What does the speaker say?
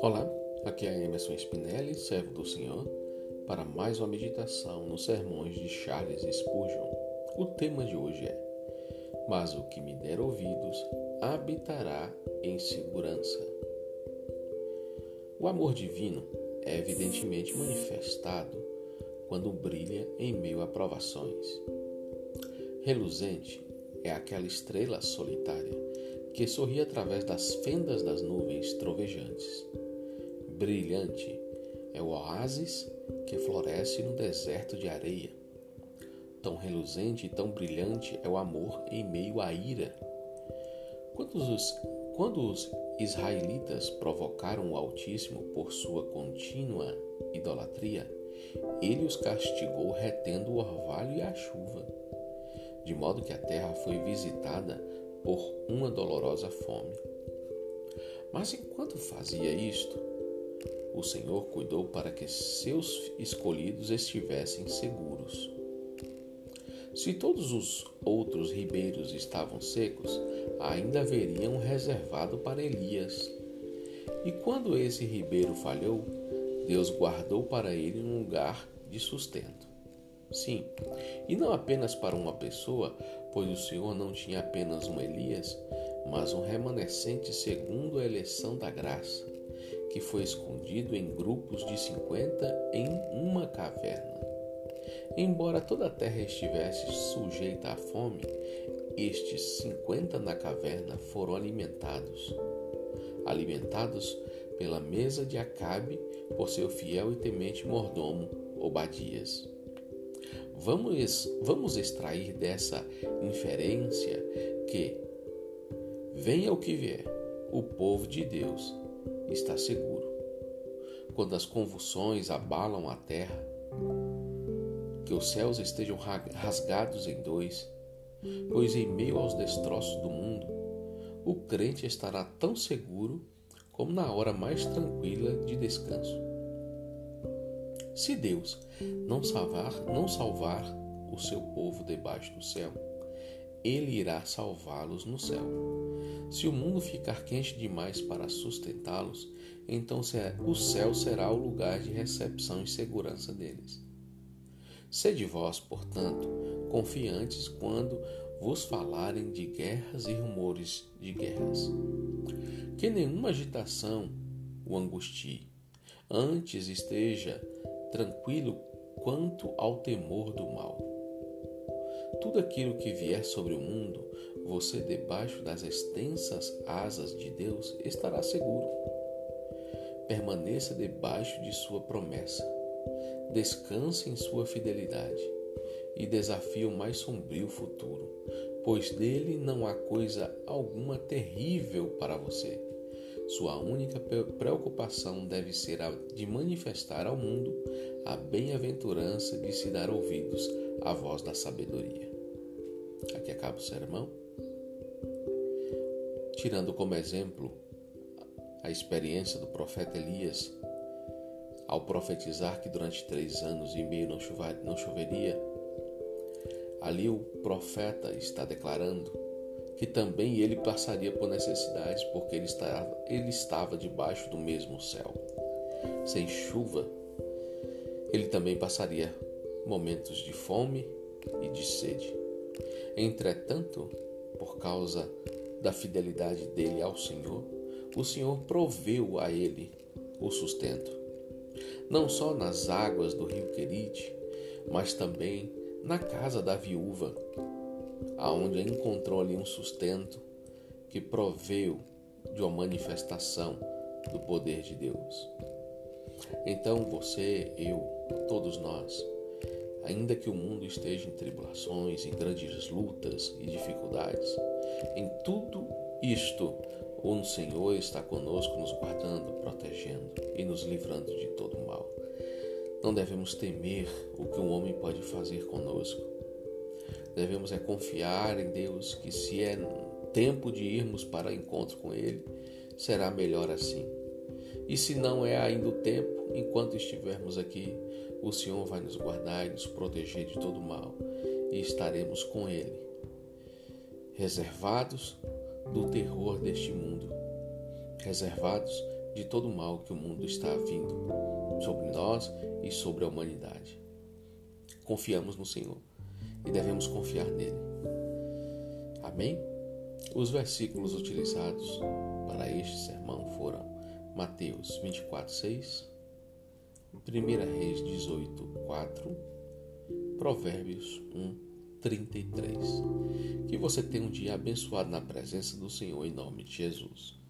Olá, aqui é Emerson Spinelli, servo do Senhor, para mais uma meditação nos sermões de Charles Spurgeon. O tema de hoje é: Mas o que me der ouvidos habitará em segurança. O amor divino é evidentemente manifestado quando brilha em meio a provações. Reluzente é aquela estrela solitária que sorri através das fendas das nuvens trovejantes brilhante é o oásis que floresce no deserto de areia. Tão reluzente e tão brilhante é o amor em meio à ira. Quando os, quando os israelitas provocaram o Altíssimo por sua contínua idolatria, ele os castigou retendo o orvalho e a chuva, de modo que a terra foi visitada por uma dolorosa fome. Mas enquanto fazia isto, o Senhor cuidou para que seus escolhidos estivessem seguros. Se todos os outros ribeiros estavam secos, ainda haveria um reservado para Elias. E quando esse ribeiro falhou, Deus guardou para ele um lugar de sustento. Sim, e não apenas para uma pessoa, pois o Senhor não tinha apenas um Elias, mas um remanescente segundo a eleição da graça que foi escondido em grupos de cinquenta em uma caverna. Embora toda a terra estivesse sujeita à fome, estes cinquenta na caverna foram alimentados. Alimentados pela mesa de Acabe por seu fiel e temente mordomo Obadias. Vamos, vamos extrair dessa inferência que, venha o que vier, o povo de Deus está seguro. Quando as convulsões abalam a terra, que os céus estejam rasgados em dois, pois em meio aos destroços do mundo, o crente estará tão seguro como na hora mais tranquila de descanso. Se Deus não salvar, não salvar o seu povo debaixo do céu, ele irá salvá-los no céu. Se o mundo ficar quente demais para sustentá-los, então o céu será o lugar de recepção e segurança deles. Sede vós, portanto, confiantes quando vos falarem de guerras e rumores de guerras. Que nenhuma agitação o angustie, antes esteja tranquilo quanto ao temor do mal tudo aquilo que vier sobre o mundo, você, debaixo das extensas asas de Deus, estará seguro. Permaneça debaixo de Sua promessa. Descanse em Sua fidelidade e desafie o mais sombrio futuro, pois dele não há coisa alguma terrível para você. Sua única preocupação deve ser a de manifestar ao mundo a bem-aventurança de se dar ouvidos à voz da sabedoria. Aqui acaba o sermão. Tirando como exemplo a experiência do profeta Elias ao profetizar que durante três anos e meio não choveria, ali o profeta está declarando que também ele passaria por necessidades porque ele estava, ele estava debaixo do mesmo céu. Sem chuva, ele também passaria momentos de fome e de sede. Entretanto, por causa da fidelidade dele ao Senhor, o Senhor proveu a ele o sustento, não só nas águas do rio Querite, mas também na casa da viúva, aonde encontrou ali um sustento que proveu de uma manifestação do poder de Deus. Então você, eu, todos nós, ainda que o mundo esteja em tribulações, em grandes lutas e dificuldades, em tudo isto, o Senhor está conosco, nos guardando, protegendo e nos livrando de todo mal. Não devemos temer o que um homem pode fazer conosco. Devemos é confiar em Deus que se é tempo de irmos para encontro com Ele, será melhor assim. E se não é ainda o tempo, enquanto estivermos aqui, o Senhor vai nos guardar e nos proteger de todo mal e estaremos com Ele. reservados do terror deste mundo, reservados de todo o mal que o mundo está vindo sobre nós e sobre a humanidade. Confiamos no Senhor e devemos confiar nele. Amém? Os versículos utilizados para este sermão foram Mateus 24, 6, 1 Reis 18, 4, Provérbios 1, 33. Que você tenha um dia abençoado na presença do Senhor em nome de Jesus.